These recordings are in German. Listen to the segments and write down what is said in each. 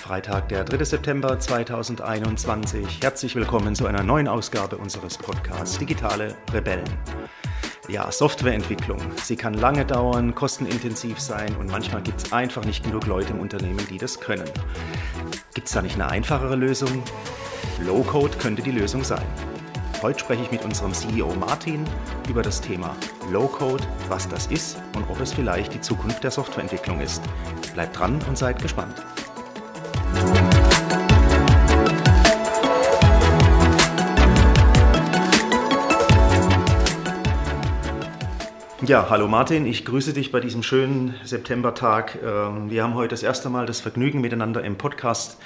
Freitag, der 3. September 2021. Herzlich willkommen zu einer neuen Ausgabe unseres Podcasts Digitale Rebellen. Ja, Softwareentwicklung. Sie kann lange dauern, kostenintensiv sein und manchmal gibt es einfach nicht genug Leute im Unternehmen, die das können. Gibt es da nicht eine einfachere Lösung? Low-Code könnte die Lösung sein. Heute spreche ich mit unserem CEO Martin über das Thema Low-Code, was das ist und ob es vielleicht die Zukunft der Softwareentwicklung ist. Bleibt dran und seid gespannt. Ja, hallo Martin, ich grüße dich bei diesem schönen Septembertag. Ähm, wir haben heute das erste Mal das Vergnügen, miteinander im Podcast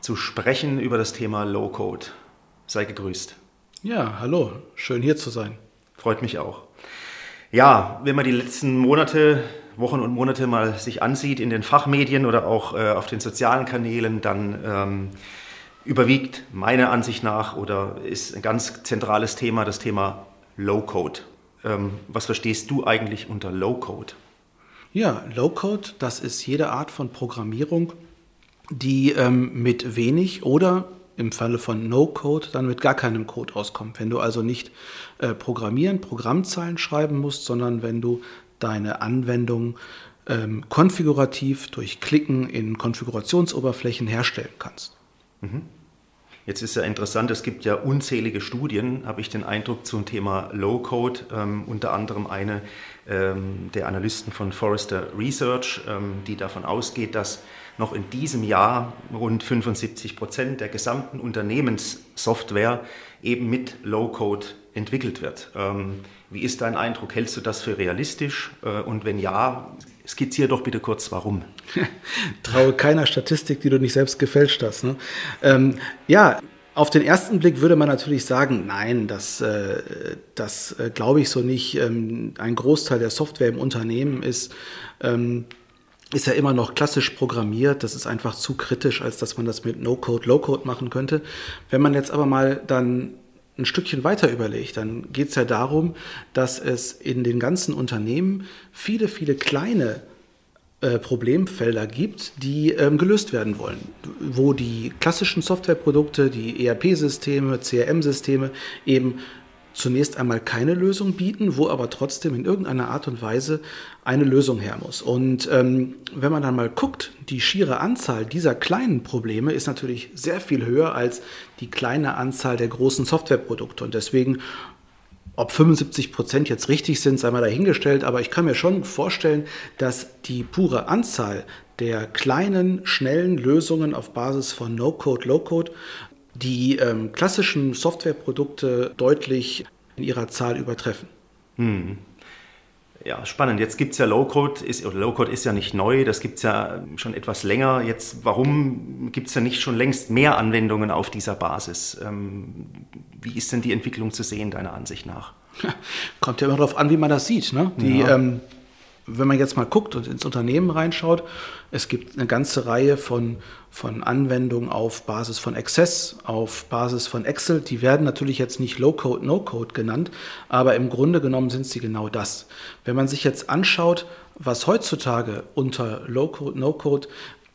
zu sprechen über das Thema Low Code. Sei gegrüßt. Ja, hallo, schön hier zu sein. Freut mich auch. Ja, wenn man die letzten Monate, Wochen und Monate mal sich ansieht in den Fachmedien oder auch äh, auf den sozialen Kanälen, dann ähm, überwiegt meiner Ansicht nach oder ist ein ganz zentrales Thema das Thema Low Code. Ähm, was verstehst du eigentlich unter Low-Code? Ja, Low-Code, das ist jede Art von Programmierung, die ähm, mit wenig oder im Falle von No-Code dann mit gar keinem Code auskommt. Wenn du also nicht äh, programmieren, Programmzeilen schreiben musst, sondern wenn du deine Anwendung ähm, konfigurativ durch Klicken in Konfigurationsoberflächen herstellen kannst. Mhm. Jetzt ist ja interessant, es gibt ja unzählige Studien, habe ich den Eindruck, zum Thema Low-Code, ähm, unter anderem eine ähm, der Analysten von Forrester Research, ähm, die davon ausgeht, dass noch in diesem Jahr rund 75 Prozent der gesamten Unternehmenssoftware eben mit Low-Code entwickelt wird. Ähm, wie ist dein Eindruck? Hältst du das für realistisch? Äh, und wenn ja, skizziere doch bitte kurz, warum. Traue keiner Statistik, die du nicht selbst gefälscht hast. Ne? Ähm, ja, auf den ersten Blick würde man natürlich sagen, nein, das, äh, das äh, glaube ich so nicht. Ähm, ein Großteil der Software im Unternehmen ist, ähm, ist ja immer noch klassisch programmiert. Das ist einfach zu kritisch, als dass man das mit No-Code, Low-Code machen könnte. Wenn man jetzt aber mal dann ein Stückchen weiter überlegt, dann geht es ja darum, dass es in den ganzen Unternehmen viele, viele kleine äh, Problemfelder gibt, die ähm, gelöst werden wollen, wo die klassischen Softwareprodukte, die ERP-Systeme, CRM-Systeme eben zunächst einmal keine Lösung bieten, wo aber trotzdem in irgendeiner Art und Weise eine Lösung her muss. Und ähm, wenn man dann mal guckt, die schiere Anzahl dieser kleinen Probleme ist natürlich sehr viel höher als die kleine Anzahl der großen Softwareprodukte. Und deswegen ob 75 Prozent jetzt richtig sind, sei mal dahingestellt, aber ich kann mir schon vorstellen, dass die pure Anzahl der kleinen, schnellen Lösungen auf Basis von No-Code, Low-Code die ähm, klassischen Softwareprodukte deutlich in ihrer Zahl übertreffen. Hm. Ja, spannend. Jetzt gibt es ja Low-Code, ist, Low-Code ist ja nicht neu, das gibt es ja schon etwas länger. Jetzt, warum gibt es ja nicht schon längst mehr Anwendungen auf dieser Basis? Ähm, wie ist denn die Entwicklung zu sehen, deiner Ansicht nach? Kommt ja immer darauf an, wie man das sieht. Ne? Die, ja. ähm, wenn man jetzt mal guckt und ins Unternehmen reinschaut, es gibt eine ganze Reihe von, von Anwendungen auf Basis von Access, auf Basis von Excel. Die werden natürlich jetzt nicht Low-Code, No-Code genannt, aber im Grunde genommen sind sie genau das. Wenn man sich jetzt anschaut, was heutzutage unter Low-Code, No-Code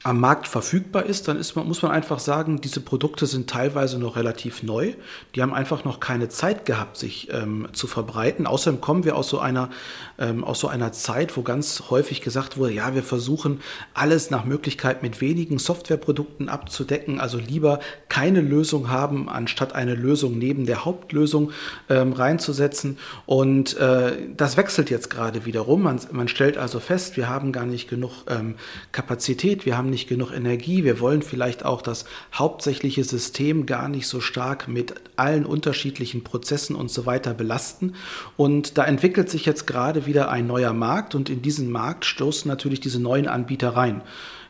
am Markt verfügbar ist, dann ist man, muss man einfach sagen, diese Produkte sind teilweise noch relativ neu. Die haben einfach noch keine Zeit gehabt, sich ähm, zu verbreiten. Außerdem kommen wir aus so einer ähm, aus so einer Zeit, wo ganz häufig gesagt wurde, ja, wir versuchen alles nach Möglichkeit mit wenigen Softwareprodukten abzudecken. Also lieber keine Lösung haben, anstatt eine Lösung neben der Hauptlösung ähm, reinzusetzen. Und äh, das wechselt jetzt gerade wiederum. Man, man stellt also fest, wir haben gar nicht genug ähm, Kapazität, wir haben haben nicht genug Energie, wir wollen vielleicht auch das hauptsächliche System gar nicht so stark mit allen unterschiedlichen Prozessen und so weiter belasten. Und da entwickelt sich jetzt gerade wieder ein neuer Markt und in diesen Markt stoßen natürlich diese neuen Anbieter rein.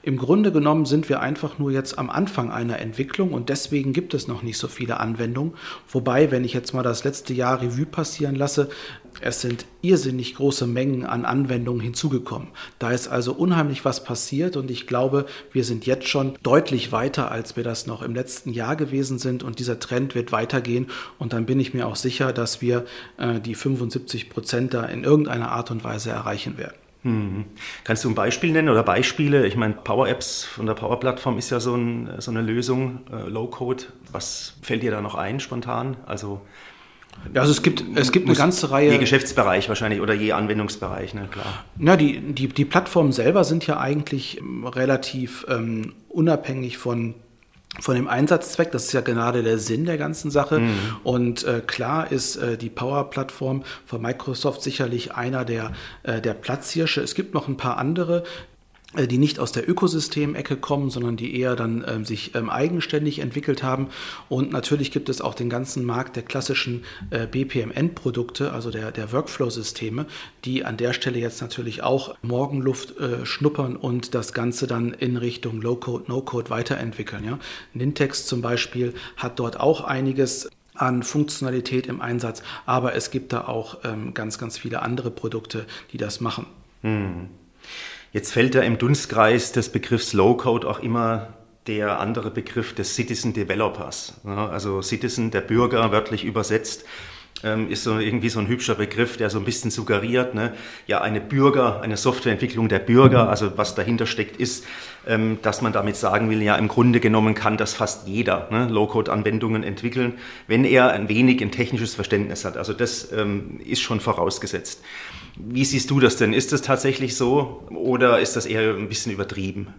Im Grunde genommen sind wir einfach nur jetzt am Anfang einer Entwicklung und deswegen gibt es noch nicht so viele Anwendungen. Wobei, wenn ich jetzt mal das letzte Jahr Revue passieren lasse, es sind irrsinnig große Mengen an Anwendungen hinzugekommen. Da ist also unheimlich was passiert und ich glaube, wir sind jetzt schon deutlich weiter, als wir das noch im letzten Jahr gewesen sind und dieser Trend wird weitergehen und dann bin ich mir auch sicher, dass wir äh, die 75 Prozent da in irgendeiner Art und Weise erreichen werden. Hm. Kannst du ein Beispiel nennen oder Beispiele? Ich meine, Power Apps von der Power Plattform ist ja so, ein, so eine Lösung, äh, Low Code. Was fällt dir da noch ein spontan? Also ja, also es gibt, es gibt eine ganze Reihe. Je Geschäftsbereich wahrscheinlich oder je Anwendungsbereich, ne, klar. Ja, die, die, die Plattformen selber sind ja eigentlich relativ ähm, unabhängig von von dem Einsatzzweck, das ist ja gerade der Sinn der ganzen Sache. Mhm. Und äh, klar ist äh, die Power-Plattform von Microsoft sicherlich einer der, äh, der Platzhirsche. Es gibt noch ein paar andere, die nicht aus der Ökosystemecke kommen, sondern die eher dann ähm, sich ähm, eigenständig entwickelt haben. Und natürlich gibt es auch den ganzen Markt der klassischen äh, BPMN-Produkte, also der, der Workflow-Systeme, die an der Stelle jetzt natürlich auch Morgenluft äh, schnuppern und das Ganze dann in Richtung Low-Code, No-Code weiterentwickeln. Ja? Nintex zum Beispiel hat dort auch einiges an Funktionalität im Einsatz, aber es gibt da auch ähm, ganz, ganz viele andere Produkte, die das machen. Hm. Jetzt fällt da im Dunstkreis des Begriffs Low-Code auch immer der andere Begriff des Citizen Developers. Also Citizen, der Bürger, wörtlich übersetzt, ähm, ist so irgendwie so ein hübscher Begriff, der so ein bisschen suggeriert, ne, ja, eine Bürger, eine Softwareentwicklung der Bürger, also was dahinter steckt, ist, ähm, dass man damit sagen will, ja, im Grunde genommen kann das fast jeder ne, Low-Code-Anwendungen entwickeln, wenn er ein wenig ein technisches Verständnis hat. Also das ähm, ist schon vorausgesetzt. Wie siehst du das denn? Ist das tatsächlich so oder ist das eher ein bisschen übertrieben?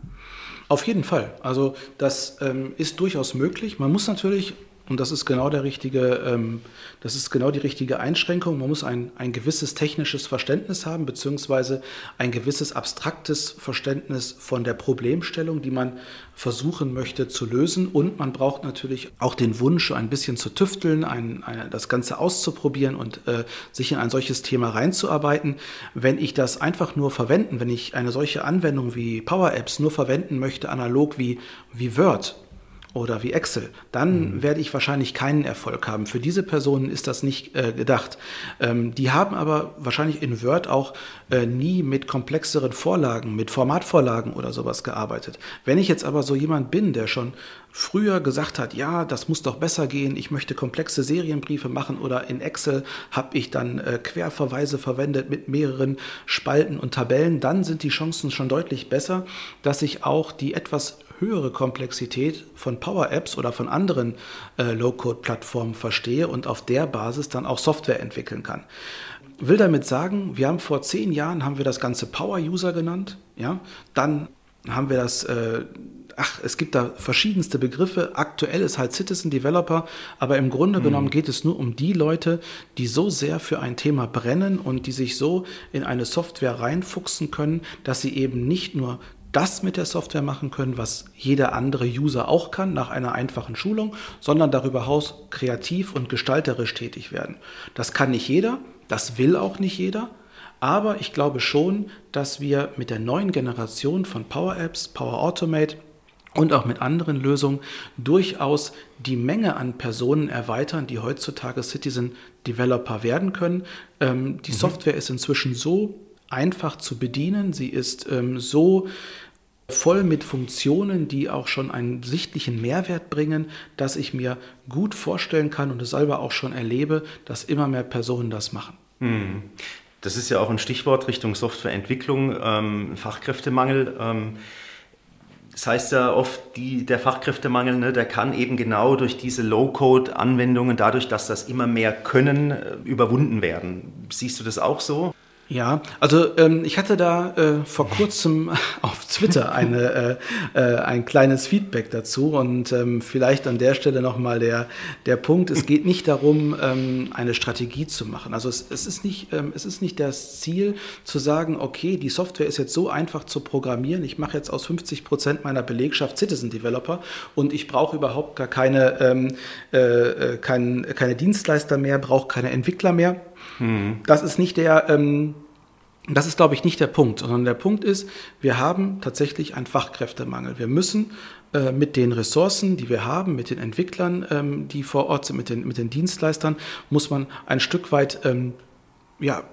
Auf jeden Fall. Also das ähm, ist durchaus möglich. Man muss natürlich und das ist genau der richtige, ähm, das ist genau die richtige Einschränkung. Man muss ein, ein gewisses technisches Verständnis haben, beziehungsweise ein gewisses abstraktes Verständnis von der Problemstellung, die man versuchen möchte zu lösen. Und man braucht natürlich auch den Wunsch, ein bisschen zu tüfteln, ein, ein, das Ganze auszuprobieren und äh, sich in ein solches Thema reinzuarbeiten. Wenn ich das einfach nur verwenden, wenn ich eine solche Anwendung wie Power Apps nur verwenden möchte, analog wie, wie Word, oder wie Excel, dann mhm. werde ich wahrscheinlich keinen Erfolg haben. Für diese Personen ist das nicht äh, gedacht. Ähm, die haben aber wahrscheinlich in Word auch äh, nie mit komplexeren Vorlagen, mit Formatvorlagen oder sowas gearbeitet. Wenn ich jetzt aber so jemand bin, der schon früher gesagt hat, ja, das muss doch besser gehen, ich möchte komplexe Serienbriefe machen oder in Excel habe ich dann äh, Querverweise verwendet mit mehreren Spalten und Tabellen, dann sind die Chancen schon deutlich besser, dass ich auch die etwas höhere Komplexität von Power Apps oder von anderen äh, Low-Code-Plattformen verstehe und auf der Basis dann auch Software entwickeln kann. Will damit sagen, wir haben vor zehn Jahren haben wir das Ganze Power User genannt, ja, dann haben wir das äh, ach, es gibt da verschiedenste Begriffe. Aktuell ist halt Citizen Developer, aber im Grunde mhm. genommen geht es nur um die Leute, die so sehr für ein Thema brennen und die sich so in eine Software reinfuchsen können, dass sie eben nicht nur das mit der Software machen können, was jeder andere User auch kann nach einer einfachen Schulung, sondern darüber hinaus kreativ und gestalterisch tätig werden. Das kann nicht jeder, das will auch nicht jeder, aber ich glaube schon, dass wir mit der neuen Generation von Power Apps, Power Automate und auch mit anderen Lösungen durchaus die Menge an Personen erweitern, die heutzutage Citizen Developer werden können. Ähm, die mhm. Software ist inzwischen so einfach zu bedienen. Sie ist ähm, so voll mit Funktionen, die auch schon einen sichtlichen Mehrwert bringen, dass ich mir gut vorstellen kann und es selber auch schon erlebe, dass immer mehr Personen das machen. Hm. Das ist ja auch ein Stichwort Richtung Softwareentwicklung, ähm, Fachkräftemangel. Ähm, das heißt ja oft, die, der Fachkräftemangel, ne, der kann eben genau durch diese Low-Code-Anwendungen, dadurch, dass das immer mehr können, äh, überwunden werden. Siehst du das auch so? Ja, also ähm, ich hatte da äh, vor kurzem auf Twitter eine, äh, äh, ein kleines Feedback dazu und ähm, vielleicht an der Stelle nochmal der, der Punkt, es geht nicht darum, ähm, eine Strategie zu machen. Also es, es, ist nicht, ähm, es ist nicht das Ziel zu sagen, okay, die Software ist jetzt so einfach zu programmieren, ich mache jetzt aus 50 Prozent meiner Belegschaft Citizen Developer und ich brauche überhaupt gar keine, ähm, äh, äh kein, keine Dienstleister mehr, brauche keine Entwickler mehr. Hm. Das ist nicht der, ähm, Das ist, glaube ich, nicht der Punkt, sondern der Punkt ist, wir haben tatsächlich einen Fachkräftemangel. Wir müssen äh, mit den Ressourcen, die wir haben, mit den Entwicklern, ähm, die vor Ort sind, mit den, mit den Dienstleistern, muss man ein Stück weit ähm, ja,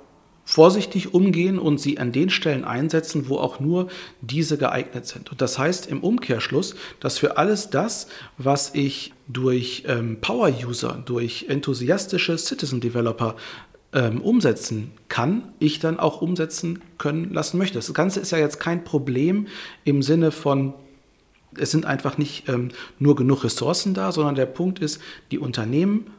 vorsichtig umgehen und sie an den Stellen einsetzen, wo auch nur diese geeignet sind. Und das heißt im Umkehrschluss, dass für alles das, was ich durch ähm, Power-User, durch enthusiastische Citizen-Developer ähm, umsetzen kann, ich dann auch umsetzen können lassen möchte. Das Ganze ist ja jetzt kein Problem im Sinne von, es sind einfach nicht ähm, nur genug Ressourcen da, sondern der Punkt ist, die Unternehmen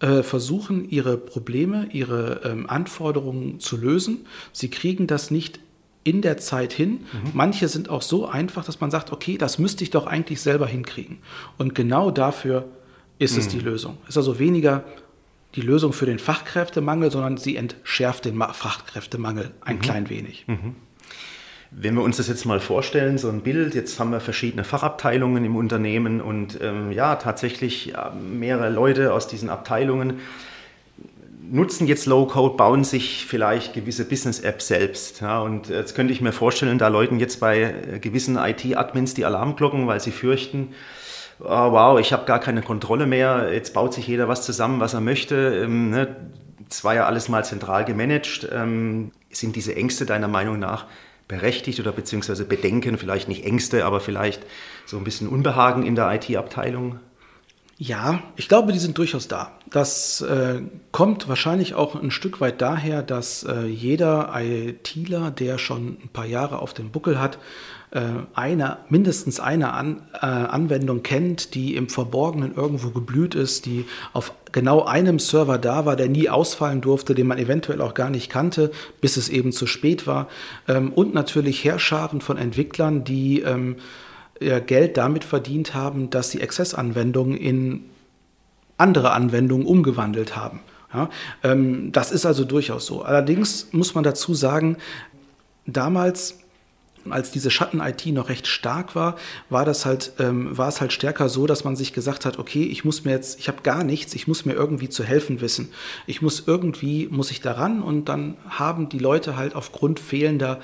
äh, versuchen, ihre Probleme, ihre ähm, Anforderungen zu lösen. Sie kriegen das nicht in der Zeit hin. Mhm. Manche sind auch so einfach, dass man sagt, okay, das müsste ich doch eigentlich selber hinkriegen. Und genau dafür ist mhm. es die Lösung. Es ist also weniger die Lösung für den Fachkräftemangel, sondern sie entschärft den Fachkräftemangel ein mhm. klein wenig. Mhm. Wenn wir uns das jetzt mal vorstellen, so ein Bild, jetzt haben wir verschiedene Fachabteilungen im Unternehmen und ähm, ja, tatsächlich mehrere Leute aus diesen Abteilungen nutzen jetzt Low-Code, bauen sich vielleicht gewisse Business-Apps selbst. Ja, und jetzt könnte ich mir vorstellen, da läuten jetzt bei äh, gewissen IT-Admins die Alarmglocken, weil sie fürchten, oh, wow, ich habe gar keine Kontrolle mehr, jetzt baut sich jeder was zusammen, was er möchte. Ähm, ne? Es war ja alles mal zentral gemanagt. Ähm, sind diese Ängste deiner Meinung nach berechtigt oder beziehungsweise Bedenken, vielleicht nicht Ängste, aber vielleicht so ein bisschen Unbehagen in der IT-Abteilung? Ja, ich glaube, die sind durchaus da. Das äh, kommt wahrscheinlich auch ein Stück weit daher, dass äh, jeder ITler, der schon ein paar Jahre auf dem Buckel hat, äh, eine, mindestens eine An, äh, Anwendung kennt, die im Verborgenen irgendwo geblüht ist, die auf genau einem Server da war, der nie ausfallen durfte, den man eventuell auch gar nicht kannte, bis es eben zu spät war. Ähm, und natürlich Herrscharen von Entwicklern, die ähm, ja, Geld damit verdient haben, dass sie Access-Anwendungen in andere Anwendungen umgewandelt haben. Ja, ähm, das ist also durchaus so. Allerdings muss man dazu sagen, damals als diese Schatten-IT noch recht stark war, war das halt, ähm, war es halt stärker so, dass man sich gesagt hat, okay, ich muss mir jetzt, ich habe gar nichts, ich muss mir irgendwie zu helfen wissen. Ich muss irgendwie, muss ich daran und dann haben die Leute halt aufgrund fehlender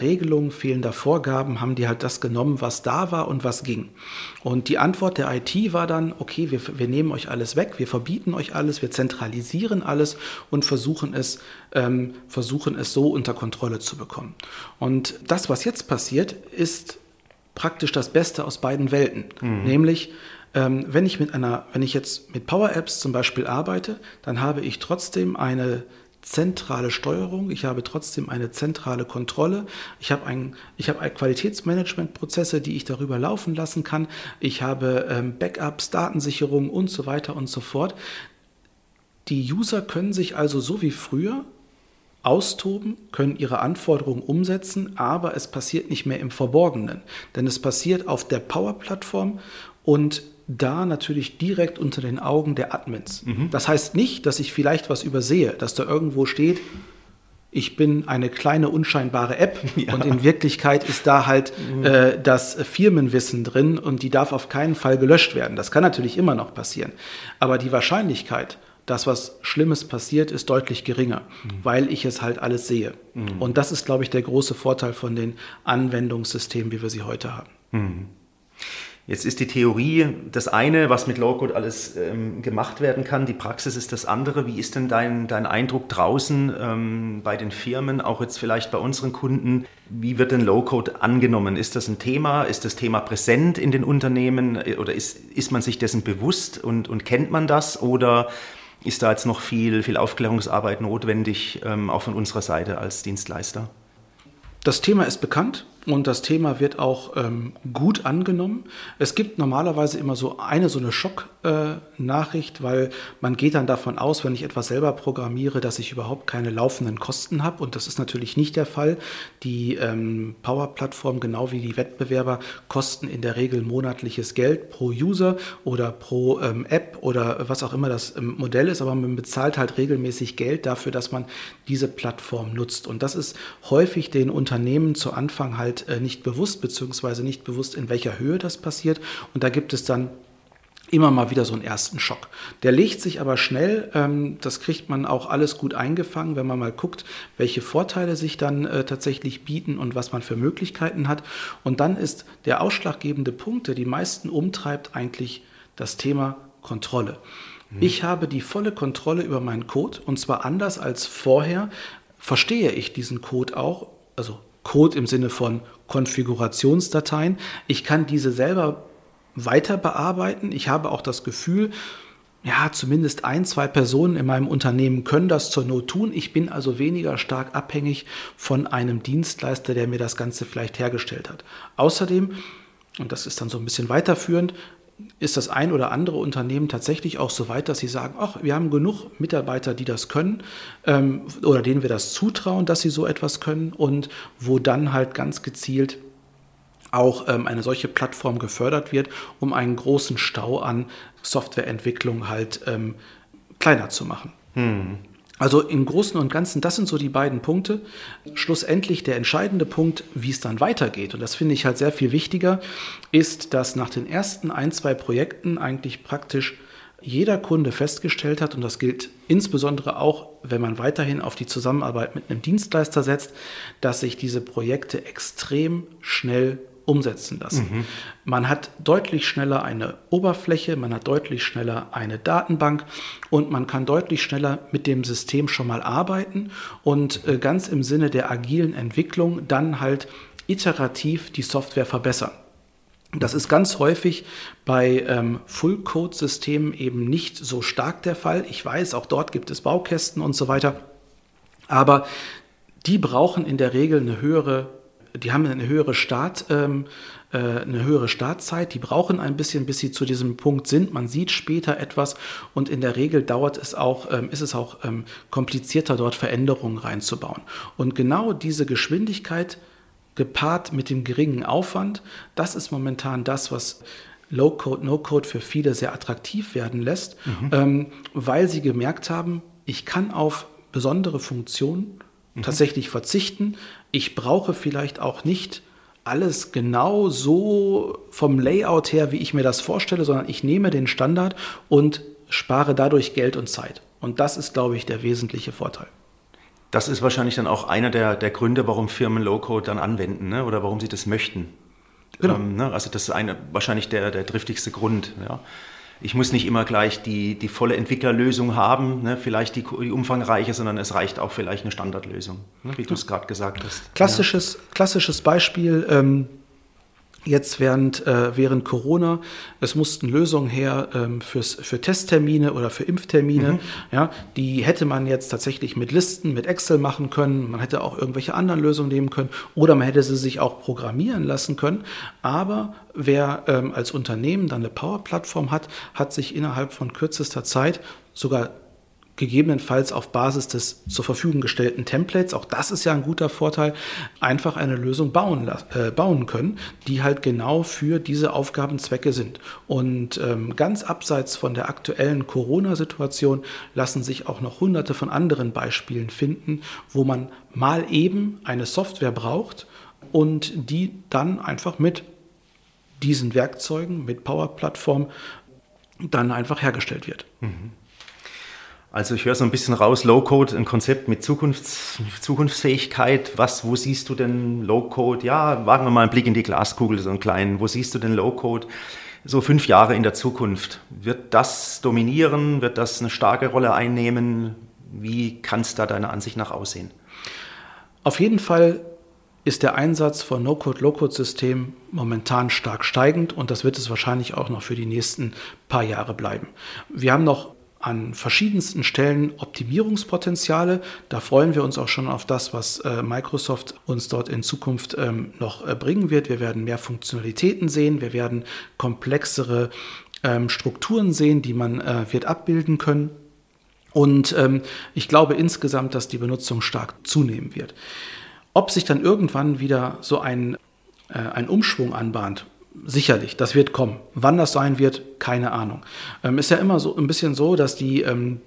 Regelungen, fehlender Vorgaben, haben die halt das genommen, was da war und was ging. Und die Antwort der IT war dann, okay, wir, wir nehmen euch alles weg, wir verbieten euch alles, wir zentralisieren alles und versuchen es, ähm, versuchen es so unter Kontrolle zu bekommen. Und das, was jetzt passiert, ist praktisch das Beste aus beiden Welten. Mhm. Nämlich, ähm, wenn ich mit einer, wenn ich jetzt mit Power Apps zum Beispiel arbeite, dann habe ich trotzdem eine zentrale Steuerung, ich habe trotzdem eine zentrale Kontrolle, ich habe, ein, ich habe Qualitätsmanagementprozesse, die ich darüber laufen lassen kann, ich habe ähm, Backups, Datensicherung und so weiter und so fort. Die User können sich also so wie früher austoben, können ihre Anforderungen umsetzen, aber es passiert nicht mehr im Verborgenen, denn es passiert auf der Power-Plattform und da natürlich direkt unter den Augen der Admins. Mhm. Das heißt nicht, dass ich vielleicht was übersehe, dass da irgendwo steht, ich bin eine kleine unscheinbare App ja. und in Wirklichkeit ist da halt mhm. äh, das Firmenwissen drin und die darf auf keinen Fall gelöscht werden. Das kann natürlich immer noch passieren. Aber die Wahrscheinlichkeit, dass was Schlimmes passiert, ist deutlich geringer, mhm. weil ich es halt alles sehe. Mhm. Und das ist, glaube ich, der große Vorteil von den Anwendungssystemen, wie wir sie heute haben. Mhm. Jetzt ist die Theorie das eine, was mit Low-Code alles ähm, gemacht werden kann. Die Praxis ist das andere. Wie ist denn dein, dein Eindruck draußen ähm, bei den Firmen, auch jetzt vielleicht bei unseren Kunden? Wie wird denn Low-Code angenommen? Ist das ein Thema? Ist das Thema präsent in den Unternehmen? Oder ist, ist man sich dessen bewusst und, und kennt man das? Oder ist da jetzt noch viel, viel Aufklärungsarbeit notwendig, ähm, auch von unserer Seite als Dienstleister? Das Thema ist bekannt und das Thema wird auch ähm, gut angenommen. Es gibt normalerweise immer so eine so eine Schocknachricht, äh, weil man geht dann davon aus, wenn ich etwas selber programmiere, dass ich überhaupt keine laufenden Kosten habe und das ist natürlich nicht der Fall. Die ähm, Power-Plattform genau wie die Wettbewerber kosten in der Regel monatliches Geld pro User oder pro ähm, App oder was auch immer das ähm, Modell ist, aber man bezahlt halt regelmäßig Geld dafür, dass man diese Plattform nutzt und das ist häufig den Unternehmen zu Anfang halt halt nicht bewusst, beziehungsweise nicht bewusst, in welcher Höhe das passiert. Und da gibt es dann immer mal wieder so einen ersten Schock. Der legt sich aber schnell, ähm, das kriegt man auch alles gut eingefangen, wenn man mal guckt, welche Vorteile sich dann äh, tatsächlich bieten und was man für Möglichkeiten hat. Und dann ist der ausschlaggebende Punkt, der die meisten umtreibt, eigentlich das Thema Kontrolle. Mhm. Ich habe die volle Kontrolle über meinen Code und zwar anders als vorher verstehe ich diesen Code auch, also Code im Sinne von Konfigurationsdateien. Ich kann diese selber weiter bearbeiten. Ich habe auch das Gefühl, ja, zumindest ein, zwei Personen in meinem Unternehmen können das zur Not tun. Ich bin also weniger stark abhängig von einem Dienstleister, der mir das Ganze vielleicht hergestellt hat. Außerdem, und das ist dann so ein bisschen weiterführend, ist das ein oder andere Unternehmen tatsächlich auch so weit, dass sie sagen, ach, wir haben genug Mitarbeiter, die das können ähm, oder denen wir das zutrauen, dass sie so etwas können und wo dann halt ganz gezielt auch ähm, eine solche Plattform gefördert wird, um einen großen Stau an Softwareentwicklung halt ähm, kleiner zu machen. Hm. Also im Großen und Ganzen, das sind so die beiden Punkte. Schlussendlich der entscheidende Punkt, wie es dann weitergeht, und das finde ich halt sehr viel wichtiger, ist, dass nach den ersten ein, zwei Projekten eigentlich praktisch jeder Kunde festgestellt hat, und das gilt insbesondere auch, wenn man weiterhin auf die Zusammenarbeit mit einem Dienstleister setzt, dass sich diese Projekte extrem schnell umsetzen lassen. Mhm. Man hat deutlich schneller eine Oberfläche, man hat deutlich schneller eine Datenbank und man kann deutlich schneller mit dem System schon mal arbeiten und äh, ganz im Sinne der agilen Entwicklung dann halt iterativ die Software verbessern. Das ist ganz häufig bei ähm, Full-Code-Systemen eben nicht so stark der Fall. Ich weiß, auch dort gibt es Baukästen und so weiter. Aber die brauchen in der Regel eine höhere die haben eine höhere Start, ähm, äh, eine höhere Startzeit, die brauchen ein bisschen, bis sie zu diesem Punkt sind. Man sieht später etwas und in der Regel dauert es auch, ähm, ist es auch ähm, komplizierter, dort Veränderungen reinzubauen. Und genau diese Geschwindigkeit gepaart mit dem geringen Aufwand, das ist momentan das, was Low-Code, No-Code für viele sehr attraktiv werden lässt, mhm. ähm, weil sie gemerkt haben, ich kann auf besondere Funktionen mhm. tatsächlich verzichten. Ich brauche vielleicht auch nicht alles genau so vom Layout her, wie ich mir das vorstelle, sondern ich nehme den Standard und spare dadurch Geld und Zeit. Und das ist, glaube ich, der wesentliche Vorteil. Das ist wahrscheinlich dann auch einer der, der Gründe, warum Firmen Low-Code dann anwenden ne? oder warum sie das möchten. Genau. Ähm, ne? Also das ist eine, wahrscheinlich der, der driftigste Grund. Ja? Ich muss nicht immer gleich die, die volle Entwicklerlösung haben, ne, vielleicht die, die, umfangreiche, sondern es reicht auch vielleicht eine Standardlösung, ne, wie du es gerade gesagt hast. Klassisches, ja. klassisches Beispiel, ähm, jetzt während, äh, während Corona. Es mussten Lösungen her ähm, fürs, für Testtermine oder für Impftermine. Mhm. Ja, die hätte man jetzt tatsächlich mit Listen, mit Excel machen können. Man hätte auch irgendwelche anderen Lösungen nehmen können oder man hätte sie sich auch programmieren lassen können. Aber wer ähm, als Unternehmen dann eine Power-Plattform hat, hat sich innerhalb von kürzester Zeit sogar gegebenenfalls auf Basis des zur Verfügung gestellten Templates, auch das ist ja ein guter Vorteil, einfach eine Lösung bauen, äh, bauen können, die halt genau für diese Aufgabenzwecke sind. Und ähm, ganz abseits von der aktuellen Corona-Situation lassen sich auch noch hunderte von anderen Beispielen finden, wo man mal eben eine Software braucht und die dann einfach mit diesen Werkzeugen, mit Power-Plattform, dann einfach hergestellt wird. Mhm. Also ich höre so ein bisschen raus, Low-Code, ein Konzept mit Zukunfts Zukunftsfähigkeit. Was, wo siehst du denn Low-Code? Ja, wagen wir mal einen Blick in die Glaskugel, so einen kleinen. Wo siehst du denn Low-Code? So fünf Jahre in der Zukunft. Wird das dominieren? Wird das eine starke Rolle einnehmen? Wie kann es da deiner Ansicht nach aussehen? Auf jeden Fall ist der Einsatz von No-Code, Low-Code-Systemen momentan stark steigend und das wird es wahrscheinlich auch noch für die nächsten paar Jahre bleiben. Wir haben noch an verschiedensten Stellen Optimierungspotenziale. Da freuen wir uns auch schon auf das, was äh, Microsoft uns dort in Zukunft ähm, noch äh, bringen wird. Wir werden mehr Funktionalitäten sehen, wir werden komplexere ähm, Strukturen sehen, die man äh, wird abbilden können. Und ähm, ich glaube insgesamt, dass die Benutzung stark zunehmen wird. Ob sich dann irgendwann wieder so ein, ein Umschwung anbahnt, sicherlich, das wird kommen. Wann das sein wird, keine Ahnung. Ähm, ist ja immer so ein bisschen so, dass die, ähm,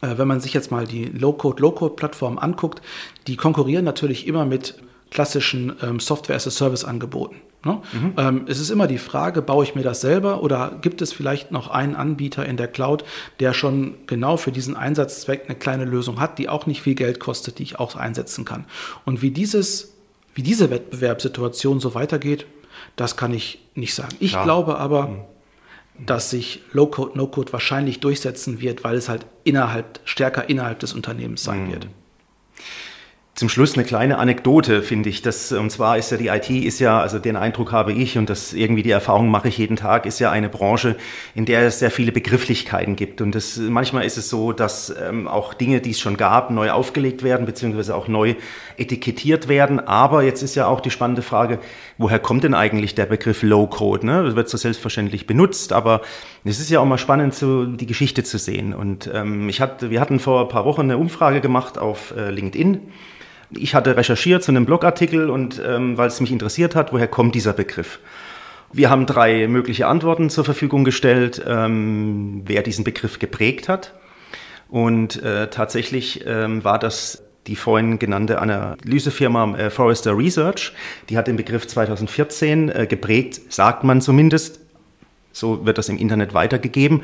äh, wenn man sich jetzt mal die Low-Code, Low-Code-Plattform anguckt, die konkurrieren natürlich immer mit klassischen ähm, Software-as-a-Service-Angeboten. Ne? Mhm. Ähm, es ist immer die Frage, baue ich mir das selber oder gibt es vielleicht noch einen Anbieter in der Cloud, der schon genau für diesen Einsatzzweck eine kleine Lösung hat, die auch nicht viel Geld kostet, die ich auch einsetzen kann. Und wie dieses, wie diese Wettbewerbssituation so weitergeht, das kann ich nicht sagen. Ich ja. glaube aber, mhm. dass sich Low-Code, No-Code wahrscheinlich durchsetzen wird, weil es halt innerhalb, stärker innerhalb des Unternehmens sein mhm. wird. Zum Schluss eine kleine Anekdote, finde ich. Das, und zwar ist ja die IT ist ja, also den Eindruck habe ich und das irgendwie die Erfahrung mache ich jeden Tag, ist ja eine Branche, in der es sehr viele Begrifflichkeiten gibt. Und das, manchmal ist es so, dass ähm, auch Dinge, die es schon gab, neu aufgelegt werden, beziehungsweise auch neu etikettiert werden. Aber jetzt ist ja auch die spannende Frage, woher kommt denn eigentlich der Begriff Low Code? Ne? Das wird so selbstverständlich benutzt, aber es ist ja auch mal spannend, so die Geschichte zu sehen. Und ähm, ich hatte, wir hatten vor ein paar Wochen eine Umfrage gemacht auf äh, LinkedIn ich hatte recherchiert zu einem Blogartikel und ähm, weil es mich interessiert hat, woher kommt dieser Begriff? Wir haben drei mögliche Antworten zur Verfügung gestellt, ähm, wer diesen Begriff geprägt hat. Und äh, tatsächlich ähm, war das die vorhin genannte Analysefirma äh, Forrester Research. Die hat den Begriff 2014 äh, geprägt, sagt man zumindest. So wird das im Internet weitergegeben.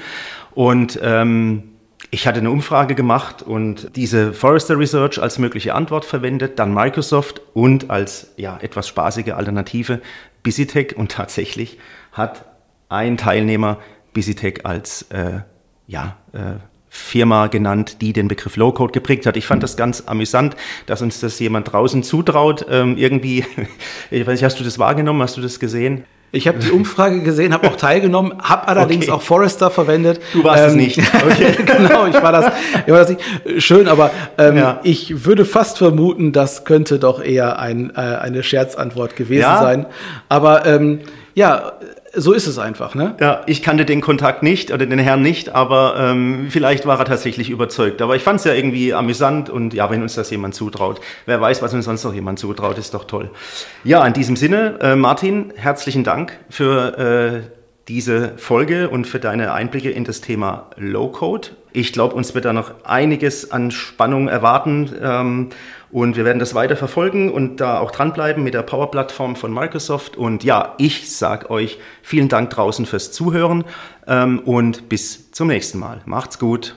Und ähm, ich hatte eine Umfrage gemacht und diese Forrester Research als mögliche Antwort verwendet, dann Microsoft und als ja, etwas spaßige Alternative BusyTech und tatsächlich hat ein Teilnehmer BusyTech als äh, ja, äh, Firma genannt, die den Begriff Low-Code geprägt hat. Ich fand das ganz amüsant, dass uns das jemand draußen zutraut. Ähm, irgendwie, ich weiß nicht, hast du das wahrgenommen? Hast du das gesehen? Ich habe die Umfrage gesehen, habe auch teilgenommen, habe allerdings okay. auch Forrester verwendet. Du warst ähm, es nicht. Okay. genau, ich war das, ich war das nicht. Schön, aber ähm, ja. ich würde fast vermuten, das könnte doch eher ein, äh, eine Scherzantwort gewesen ja. sein. Aber ähm, ja, so ist es einfach, ne? Ja, ich kannte den Kontakt nicht oder den Herrn nicht, aber ähm, vielleicht war er tatsächlich überzeugt. Aber ich fand es ja irgendwie amüsant und ja, wenn uns das jemand zutraut. Wer weiß, was uns sonst noch jemand zutraut, ist doch toll. Ja, in diesem Sinne, äh, Martin, herzlichen Dank für äh, diese Folge und für deine Einblicke in das Thema Low Code. Ich glaube, uns wird da noch einiges an Spannung erwarten. Ähm, und wir werden das weiter verfolgen und da auch dranbleiben mit der Power-Plattform von Microsoft. Und ja, ich sage euch vielen Dank draußen fürs Zuhören ähm, und bis zum nächsten Mal. Macht's gut.